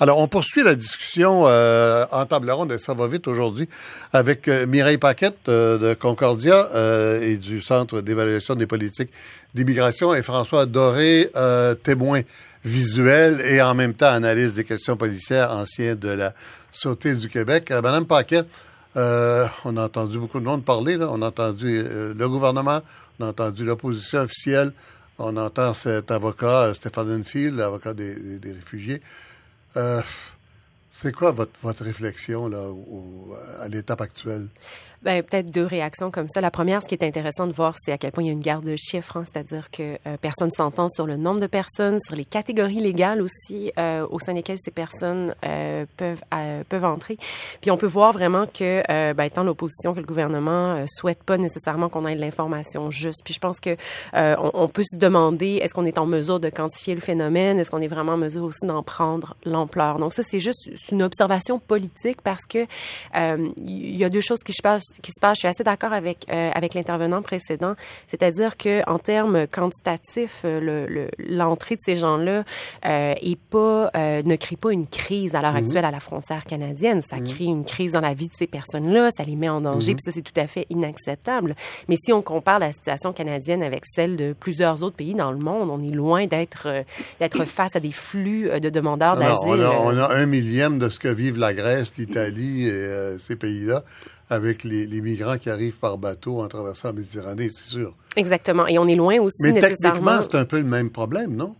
Alors, on poursuit la discussion euh, en table ronde, et ça va vite aujourd'hui, avec euh, Mireille Paquette de Concordia et du Centre d'évaluation des politiques d'immigration et François Doré, témoin visuel et en même temps analyse des questions policières ancien de la Sûreté du Québec. Euh, Madame Paquet, euh, on a entendu beaucoup de monde parler. Là. On a entendu euh, le gouvernement, on a entendu l'opposition officielle, on entend cet avocat, Stéphane Enfield, l'avocat des, réfugiés. C'est quoi votre, votre réflexion là, à l'étape actuelle? Ben, peut-être deux réactions comme ça. La première, ce qui est intéressant de voir, c'est à quel point il y a une garde de chiffres, hein, c'est-à-dire que euh, personne s'entend sur le nombre de personnes, sur les catégories légales aussi euh, au sein desquelles ces personnes euh, peuvent peuvent entrer. Puis on peut voir vraiment que, ben, étant l'opposition, que le gouvernement souhaite pas nécessairement qu'on ait de l'information juste. Puis je pense que on, on, peut se demander est-ce qu'on est en mesure de quantifier le phénomène, est-ce qu'on est vraiment en mesure aussi d'en prendre l'ampleur? Donc ça, c'est juste une observation politique parce que il y a deux choses qui se passent qui se passe. Je suis assez d'accord avec euh, avec l'intervenant précédent, c'est-à-dire que en termes quantitatifs, euh, l'entrée de ces gens-là euh, est pas euh, ne crée pas une crise à l'heure mhm. actuelle à la frontière canadienne. Ça mhm. crée une crise dans la vie de ces personnes-là, ça les met en danger, mhm. puis ça c'est tout à fait inacceptable. Mais si on compare la situation canadienne avec celle de plusieurs autres pays dans le monde, on est loin d'être d'être face à des flux de demandeurs d'asile. On, on, a un millième de ce que vivent la Grèce, l'Italie et ces pays-là avec les, migrants qui arrivent par bateau en traversant la Méditerranée, c'est sûr. Exactement. Et on est loin aussi Mais techniquement, c'est un peu le même problème, non?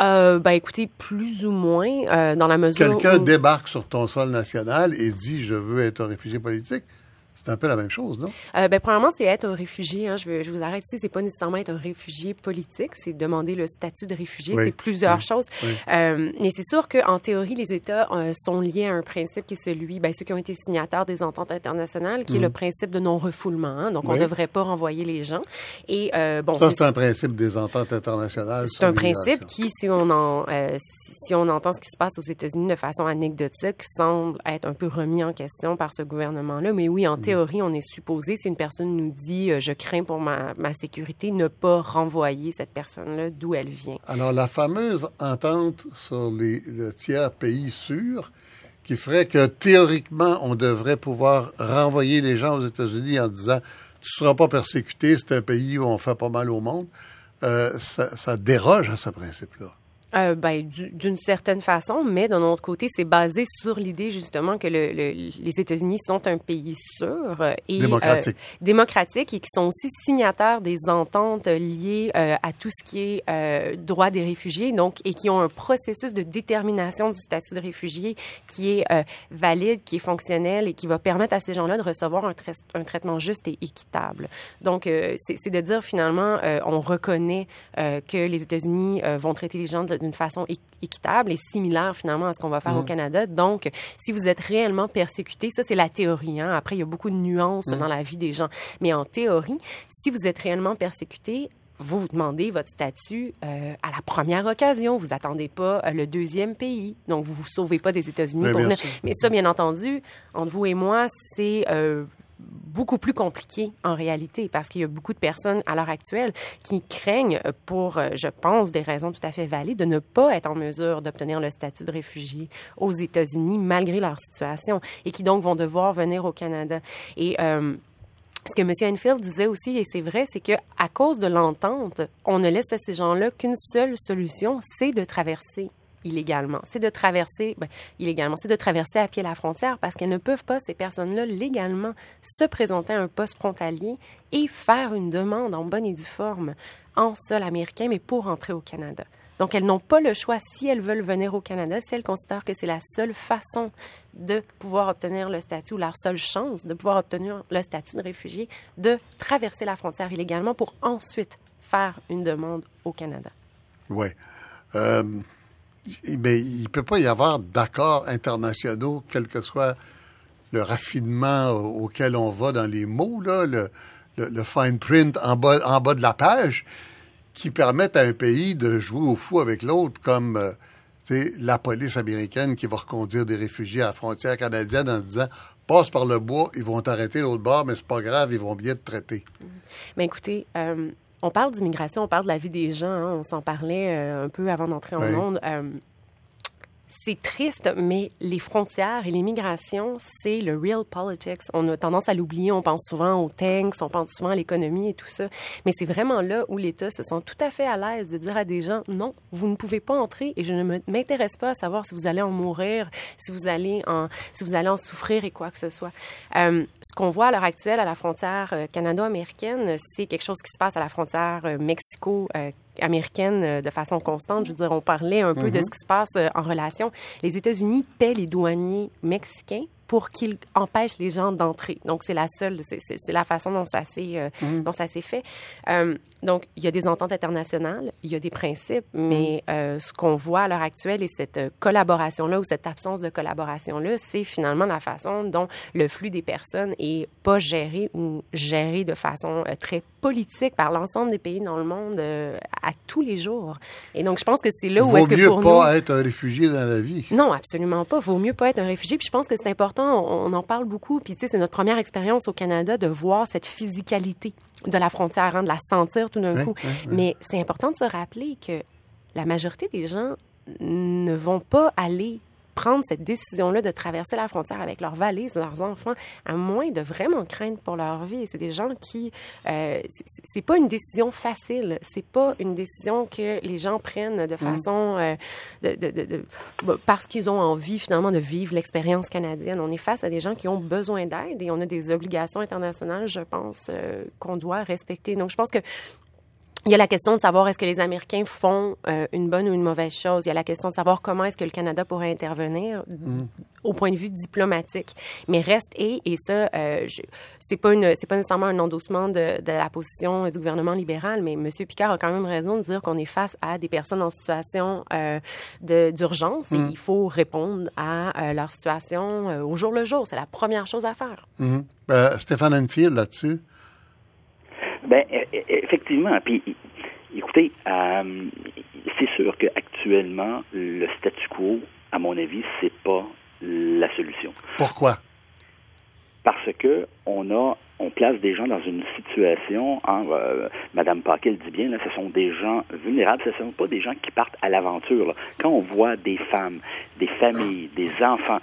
Euh, ben écoutez, plus ou moins, euh, dans la mesure Quelqu'un débarque sur ton sol national et dit « je veux être un réfugié politique », C'est un peu la même chose, non? Euh, ben, premièrement, c'est être un réfugié. Hein. Je, je vous arrête ici. C'est pas nécessairement être un réfugié politique. C'est demander le statut de réfugié. C'est plusieurs choses. Euh, mais c'est sûr qu'en théorie, les États euh, sont liés à un principe qui est celui, ben, ceux qui ont été signataires des ententes internationales, qui est le mm. principe de non-refoulement. Hein. Donc, on ne devrait pas renvoyer les gens. Et euh, bon, ça, c'est un principe des ententes internationales. C'est un principe qui, si on en, si on entend ce qui se passe aux États-Unis de façon anecdotique, semble être un peu remis en question par ce gouvernement-là. Mais oui, en mm. On est supposé, si une personne nous dit euh, je crains pour ma, sécurité, ne pas renvoyer cette personne-là d'où elle vient. Alors, la fameuse entente sur les, le tiers pays sûr, qui ferait que théoriquement, on devrait pouvoir renvoyer les gens aux États-Unis en disant tu ne seras pas persécuté, c'est un pays où on fait pas mal au monde, euh, ça, ça déroge à ce principe-là. Euh, ben, d'une certaine façon, mais d'un autre côté, c'est basé sur l'idée justement que le, les États-Unis sont un pays sûr et démocratique. Euh, démocratique et qui sont aussi signataires des ententes liées euh, à tout ce qui est euh, droit des réfugiés, donc et qui ont un processus de détermination du statut de réfugié qui est euh, valide, qui est fonctionnel et qui va permettre à ces gens-là de recevoir un, un, traitement juste et équitable. Donc, c'est de dire finalement, on reconnaît que les États-Unis vont traiter les gens de, d'une façon équitable et similaire finalement à ce qu'on va faire au. Canada. Donc, si vous êtes réellement persécuté, ça c'est la théorie. Hein? Après, il y a beaucoup de nuances dans la vie des gens. Mais en théorie, si vous êtes réellement persécuté, vous vous demandez votre statut euh, à la première occasion. Vous attendez pas euh, le deuxième pays. Donc, vous vous sauvez pas des États-Unis. Mais ça, bien entendu, entre vous et moi, c'est euh, beaucoup plus compliqué en réalité parce qu'il y a beaucoup de personnes à l'heure actuelle qui craignent pour, euh, je pense, des raisons tout à fait valides, de ne pas être en mesure d'obtenir le statut de réfugié aux États-Unis malgré leur situation et qui donc vont devoir venir au Canada. Et euh, ce que M. Enfield disait aussi, et c'est vrai, c'est que à cause de l'entente, on ne laisse à ces gens-là qu'une seule solution, c'est de traverser illégalement. C'est de traverser, ben, illégalement, c'est de traverser à pied la frontière parce qu'elles ne peuvent pas, ces personnes-là, légalement, se présenter à un poste frontalier et faire une demande en bonne et due forme en sol américain, mais pour entrer au Canada. Donc, elles n'ont pas le choix si elles veulent venir au Canada, si elles considèrent que c'est la seule façon de pouvoir obtenir le statut leur seule chance de pouvoir obtenir le statut de réfugié, de traverser la frontière illégalement pour ensuite faire une demande au Canada. Oui. Euh, il ne peut pas y avoir d'accords internationaux, quel que soit le raffinement auquel on va dans les mots, le, fine print en bas, en bas de la page, qui permettent à un pays de jouer au fou avec l'autre, comme euh, la police américaine qui va reconduire des réfugiés à la frontière canadienne en disant passe par le bois, ils vont t'arrêter l'autre bord, mais c'est pas grave, ils vont bien te traiter. Écoutez, euh, on parle d'immigration, on parle de la vie des gens. Hein. on s'en parlait euh, un peu avant d'entrer en monde. Euh, c'est triste, mais les frontières et l'immigration, c'est le real politics. On a tendance à l'oublier. On pense souvent aux tanks, on pense souvent à l'économie et tout ça. Mais c'est vraiment là où l'État se sent tout à fait à l'aise de dire à des gens, non, vous ne pouvez pas entrer et je ne m'intéresse pas à savoir si vous allez en mourir, si vous allez en, si vous allez en souffrir et quoi que ce soit. Euh, ce qu'on voit à l'heure actuelle à la frontière euh, canado-américaine, c'est quelque chose qui se passe à la frontière euh, Mexico américaine euh, de façon constante. Je veux dire, on parlait un peu de mhm. ce qui se passe euh, en relation. Les États-Unis paient les douaniers mexicains pour qu'ils empêchent les gens d'entrer. Donc, c'est la seule, c'est la façon dont ça s'est euh, mhm. fait. Euh, donc, il y a des ententes internationales, il y a des principes, mais mhm. euh, ce qu'on voit à l'heure actuelle et cette collaboration-là ou cette absence de collaboration-là, c'est finalement la façon dont le flux des personnes est pas géré ou géré de façon très politique par l'ensemble des pays dans le monde à tous les jours. Et donc, je pense que c'est là où est-ce que pour nous... Vaut mieux pas être un réfugié dans la vie. Non, absolument pas. Vaut mieux pas être un réfugié. Puis je pense que c'est important on, en parle beaucoup. Puis, tu sais, c'est notre première expérience au Canada de voir cette physicalité de la frontière, hein, de la sentir tout d'un coup. Mais c'est important de se rappeler que la majorité des gens ne vont pas aller prendre cette décision-là de traverser la frontière avec leurs valises, leurs enfants, à moins de vraiment craindre pour leur vie. C'est des gens qui, euh, c'est pas une décision facile. C'est pas une décision que les gens prennent de mm. façon, euh, de, de, de, bah, parce qu'ils ont envie finalement de vivre l'expérience canadienne. On est face à des gens qui ont besoin d'aide et on a des obligations internationales, je pense, euh, qu'on doit respecter. Donc, je pense que il y a la question de savoir est-ce que les Américains font euh, une bonne ou une mauvaise chose. Il y a la question de savoir comment est-ce que le Canada pourrait intervenir mm. au point de vue diplomatique. Mais reste et et ça, euh, c'est pas une, c'est pas nécessairement un endossement de, de, la position du gouvernement libéral, mais M. Picard a quand même raison de dire qu'on est face à des personnes en situation euh, d'urgence et mm. il faut répondre à euh, leur situation euh, au jour le jour. C'est la première chose à faire. Mm-hmm. Stéphane Enfield là-dessus? Ben, effectivement. Puis, écoutez, euh, c'est sûr qu'actuellement, le statu quo, à mon avis, c'est pas la solution. Pourquoi? Parce que on a on place des gens dans une situation, hein, euh, Madame Paquet le dit bien, là, ce sont des gens vulnérables, ce ne sont pas des gens qui partent à l'aventure. Quand on voit des femmes, des familles, des enfants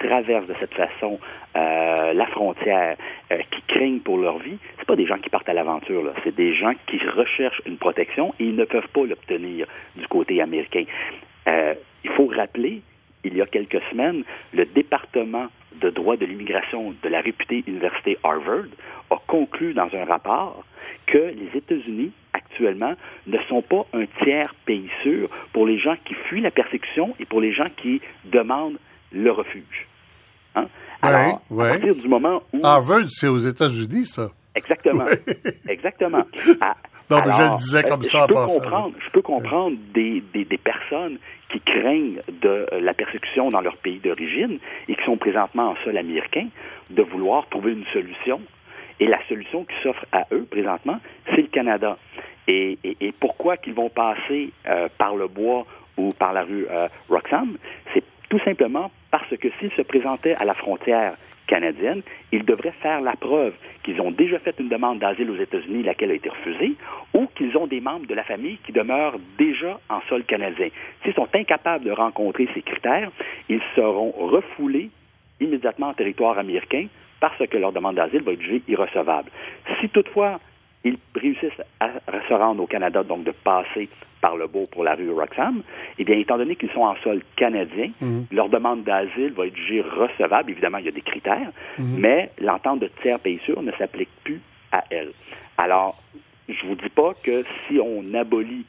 traversent de cette façon euh, la frontière, euh, qui craignent pour leur vie, c'est pas des gens qui partent à l'aventure. C'est des gens qui recherchent une protection et ils ne peuvent pas l'obtenir du côté américain. Euh, il faut rappeler, il y a quelques semaines, le département de droit de l'immigration de la réputée université Harvard a conclu dans un rapport que les États-Unis actuellement ne sont pas un tiers pays sûr pour les gens qui fuient la persécution et pour les gens qui demandent le refuge. Hein? Alors, à partir du moment où... Harvard, c'est aux États-Unis, ça. Exactement. Exactement. Ah, non, mais je le disais comme euh, ça peux comprendre, Je peux comprendre des, des, des, personnes qui craignent de euh, la persécution dans leur pays d'origine et qui sont présentement en sol américain de vouloir trouver une solution. Et la solution qui s'offre à eux présentement, c'est le Canada. Et, et, et pourquoi qu'ils vont passer euh, par le bois ou par la rue euh, Roxham? C'est tout simplement parce que s'ils se présentaient à la frontière canadienne, ils devraient faire la preuve qu'ils ont déjà fait une demande d'asile aux États-Unis, laquelle a été refusée, ou qu'ils ont des membres de la famille qui demeurent déjà en sol canadien. S'ils sont incapables de rencontrer ces critères, ils seront refoulés immédiatement en territoire américain parce que leur demande d'asile va être jugée irrecevable. Si toutefois ils réussissent à se rendre au Canada, donc de passer par le beau pour la rue Roxham, eh bien, étant donné qu'ils sont en sol canadien, mhm. leur demande d'asile va être jugée recevable. Évidemment, il y a des critères, mhm. mais l'entente de tiers pays sûr ne s'applique plus à elle. Alors, je vous dis pas que si on abolit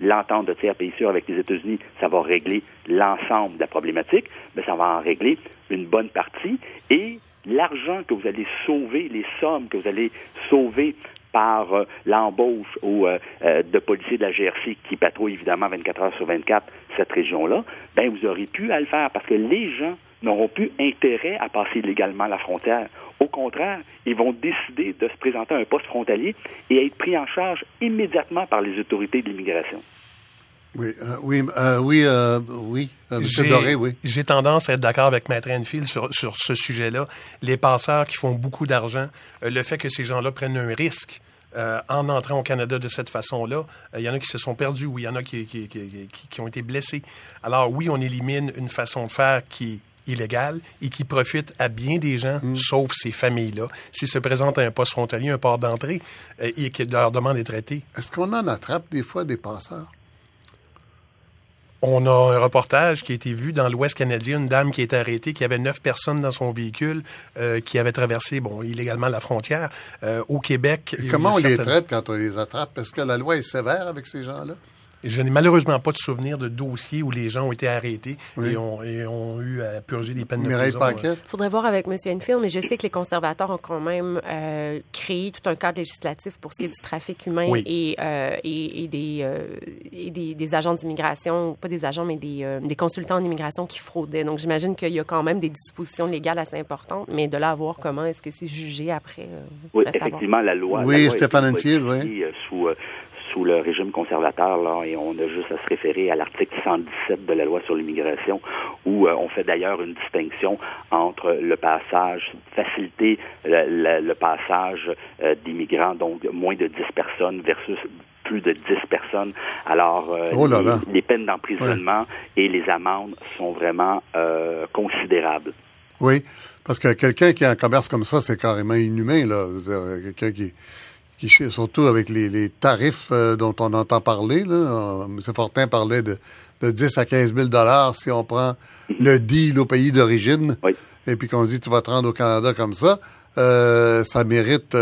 l'entente de tiers pays sûr avec les États-Unis, ça va régler l'ensemble de la problématique, mais ça va en régler une bonne partie. Et l'argent que vous allez sauver, les sommes que vous allez sauver par euh, l'embauche euh, euh, de policiers de la GRC qui patrouillent évidemment 24 heures sur 24 cette région-là, ben vous aurez pu le faire parce que les gens n'auront plus intérêt à passer légalement la frontière. Au contraire, ils vont décider de se présenter à un poste frontalier et être pris en charge immédiatement par les autorités de l'immigration. Oui, oui, oui, oui, Doré, oui. J'ai tendance à être d'accord avec Maître Enfield sur, sur ce sujet-là. Les passeurs qui font beaucoup d'argent, le fait que ces gens-là prennent un risque en entrant au Canada de cette façon-là, il y en a qui se sont perdus ou il y en a qui, qui, qui, qui, ont été blessés. Alors oui, on élimine une façon de faire qui est illégale et qui profite à bien des gens, sauf ces familles-là. S'ils se présentent à un poste frontalier, un port d'entrée, et que leur demande est traitée. Est-ce qu'on en attrape des fois des passeurs? On a un reportage qui a été vu dans l'Ouest canadien, une dame qui a été arrêtée, qui avait neuf personnes dans son véhicule, euh, qui avait traversé, bon, illégalement la frontière. Euh, au Québec. comment on les traite quand on les attrape? Est-ce que la loi est sévère avec ces gens-là? Je n'ai malheureusement pas de souvenir de dossiers où les gens ont été arrêtés et, ont, eu à purger des peines de prison. Il faudrait voir avec M. Enfield, mais je sais que les conservateurs ont quand même euh, créé tout un cadre législatif pour ce qui est du trafic humain et, euh, et, des, euh, et des, des, agents d'immigration, pas des agents, mais des, des consultants en immigration qui fraudaient. Donc, j'imagine qu'il y a quand même des dispositions légales assez importantes, mais de là à voir comment est-ce que c'est jugé après. oui, effectivement, la loi. Oui, Stéphane Enfield, oui. Sous, sous le régime conservateur, là, et on a juste à se référer à l'article 117 de la loi sur l'immigration, où euh, on fait d'ailleurs une distinction entre le passage, faciliter le, passage euh, d'immigrants, donc moins de 10 personnes versus plus de 10 personnes. Alors, euh, oh les, peines d'emprisonnement et les amendes sont vraiment considérables. Oui, parce que quelqu'un qui a un commerce comme ça, c'est carrément inhumain, là. Quelqu'un qui surtout avec les, tarifs euh, dont on entend parler. Là. Euh, M. Fortin parlait de, de 10 à 15 000 dollars si on prend le deal au pays d'origine. Et puis qu'on dit tu vas te rendre au Canada comme ça, euh, ça mérite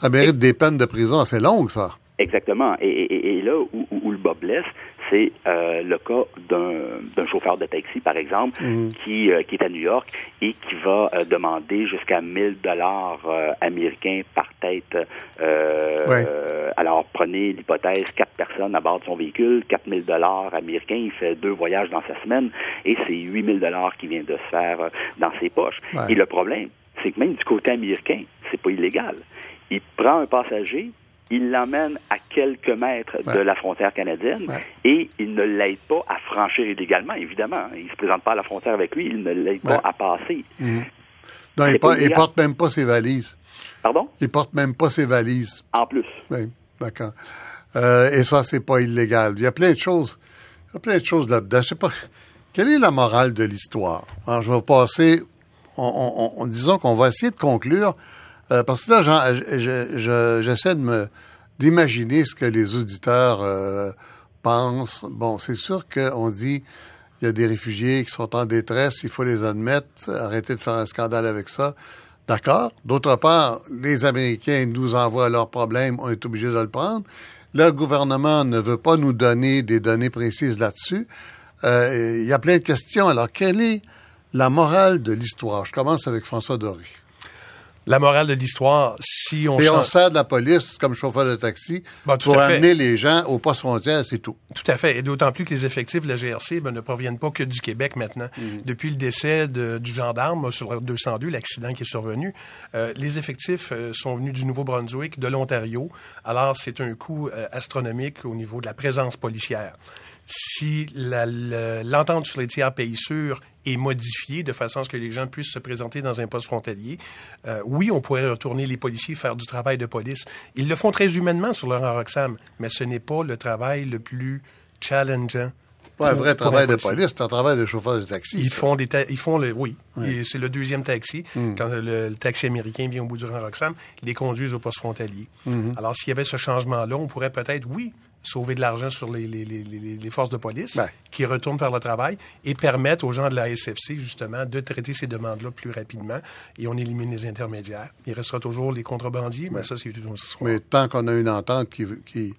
ça mérite des peines de prison assez longues, ça. Exactement. Et, là où, le bas blesse, c'est euh, le cas d'un chauffeur de taxi, par exemple, qui, euh, qui est à New York et qui va euh, demander jusqu'à 1000 dollars américains par tête. alors, prenez l'hypothèse, quatre personnes à bord de son véhicule, 4000 dollars américains, il fait deux voyages dans sa semaine et c'est 8000 dollars qui vient de se faire dans ses poches. Et le problème, c'est que même du côté américain, c'est pas illégal. Il prend un passager, il l'emmène à quelques mètres de la frontière canadienne et il ne l'aide pas à franchir illégalement, évidemment. Il ne se présente pas à la frontière avec lui, il ne l'aide pas à passer. Mhm. Non, il, ne porte même pas ses valises. Pardon? Il porte même pas ses valises. En plus. Oui, d'accord. Euh, et ça, c'est pas illégal. Il y a plein de choses. Il y a plein de choses là-dedans. Je sais pas. Quelle est la morale de l'histoire? Alors, je vais passer, en disant qu'on va essayer de conclure euh, parce que là, j'essaie de me d'imaginer ce que les auditeurs euh, pensent. Bon, c'est sûr qu'on dit il y a des réfugiés qui sont en détresse, il faut les admettre, arrêter de faire un scandale avec ça. D'accord. D'autre part, les Américains nous envoient leurs problèmes, on est obligé de le prendre. Le gouvernement ne veut pas nous donner des données précises là-dessus. Euh, il y a plein de questions. Alors, quelle est la morale de l'histoire? Je commence avec François Doré la morale de l'histoire, si on... Et on sert de la police comme chauffeur de taxi bah, pour amener les gens au poste frontière, c'est tout. Tout à fait. Et d'autant plus que les effectifs de la GRC ben, ne proviennent pas que du Québec maintenant. Mhm. Depuis le décès du gendarme sur le 202, l'accident qui est survenu, euh, les effectifs euh, sont venus du Nouveau-Brunswick, de l'Ontario. Alors, c'est un coût euh, astronomique au niveau de la présence policière si l'entente sur les tiers pays sûrs est modifiée de façon à ce que les gens puissent se présenter dans un poste frontalier, euh, oui, on pourrait retourner les policiers faire du travail de police. Ils le font très humainement sur leur Roxham, mais ce n'est pas le travail le plus challengeant. Pas un vrai travail de police, c'est un travail de chauffeur de taxi. Ils font des, ils font le, oui. C'est le deuxième taxi. Hmm. Quand le, taxi américain vient au bout du rang Roxham, ils les conduisent au poste frontalier. Hmm. Alors, s'il y avait ce changement-là, on pourrait peut-être, oui, sauver de l'argent sur les, les, les, les, forces de police qui retournent faire le travail et permettre aux gens de la SFC, justement, de traiter ces demandes-là plus rapidement et on élimine les intermédiaires. Il restera toujours les contrebandiers, mais ça, c'est une autre histoire. Mais tant qu'on a une entente qui, qui,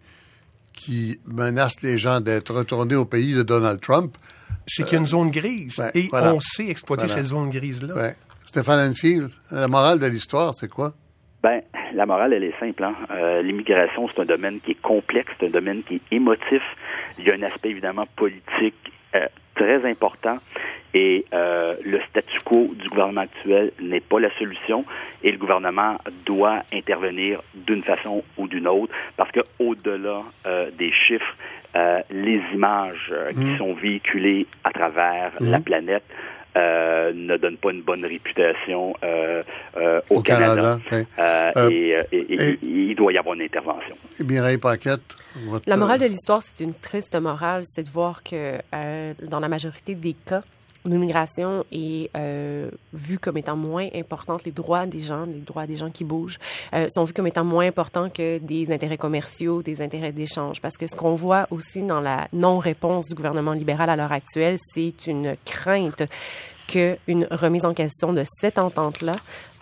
qui menace les gens d'être retournés au pays de Donald Trump... C'est qu'il y a une zone grise et on sait exploiter cette zone grise-là. Stéphane Enfield, la morale de l'histoire, c'est quoi? Ben, la morale, elle est simple. Hein. Euh, l'immigration, c'est un domaine qui est complexe, c'est un domaine qui est émotif. Il y a un aspect évidemment politique euh, très important. Et euh, le statu quo du gouvernement actuel n'est pas la solution et le gouvernement doit intervenir d'une façon ou d'une autre parce que au-delà des chiffres, les images qui mmh. sont véhiculées à travers mmh. la planète euh, ne donne pas une bonne réputation euh, euh, au, Canada. et, il doit y avoir une intervention. Mireille Paquette. La morale de l'histoire, c'est une triste morale, c'est de voir que dans la majorité des cas, l'immigration est vue comme étant moins importante, les droits des gens, les droits des gens qui bougent, sont vus comme étant moins importants que des intérêts commerciaux, des intérêts d'échange. Parce que ce qu'on voit aussi dans la non-réponse du gouvernement libéral à l'heure actuelle, c'est une crainte qu'une remise en question de cette entente-là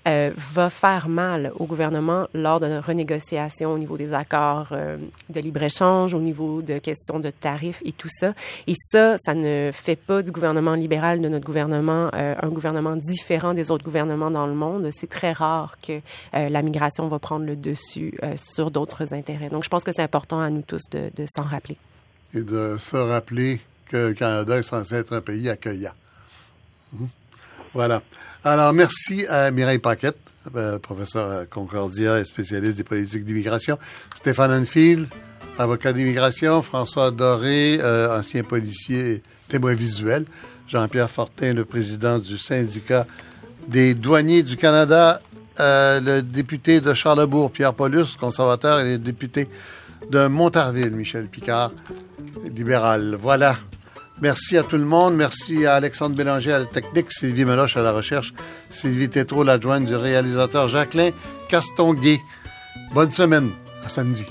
euh, va faire mal au gouvernement lors de renégociation au niveau des accords euh, de libre-échange, au niveau de questions de tarifs et tout ça. Et ça, ça ne fait pas du gouvernement libéral, de notre gouvernement, euh, un gouvernement différent des autres gouvernements dans le monde. C'est très rare que la migration va prendre le dessus sur d'autres intérêts. Donc, je pense que c'est important à nous tous de, de s'en rappeler. Et de se rappeler que le Canada est censé être un pays accueillant. Voilà. Alors, merci à Mireille Paquette, euh, professeur Concordia et spécialiste des politiques d'immigration. Stéphane Enfield, avocat d'immigration. François Doré, euh, ancien policier témoin visuel. Jean-Pierre Fortin, le président du syndicat des douaniers du Canada. Euh, le député de Charlebourg, Pierre Paulus, conservateur, et le député de Montarville, Michel Picard, libéral. Voilà. Merci à tout le monde. Merci à Alexandre Bélanger à la technique, Sylvie Meloche à la recherche, Sylvie Tétrault, l'adjointe du réalisateur Jacqueline Castonguay. Bonne semaine. À samedi.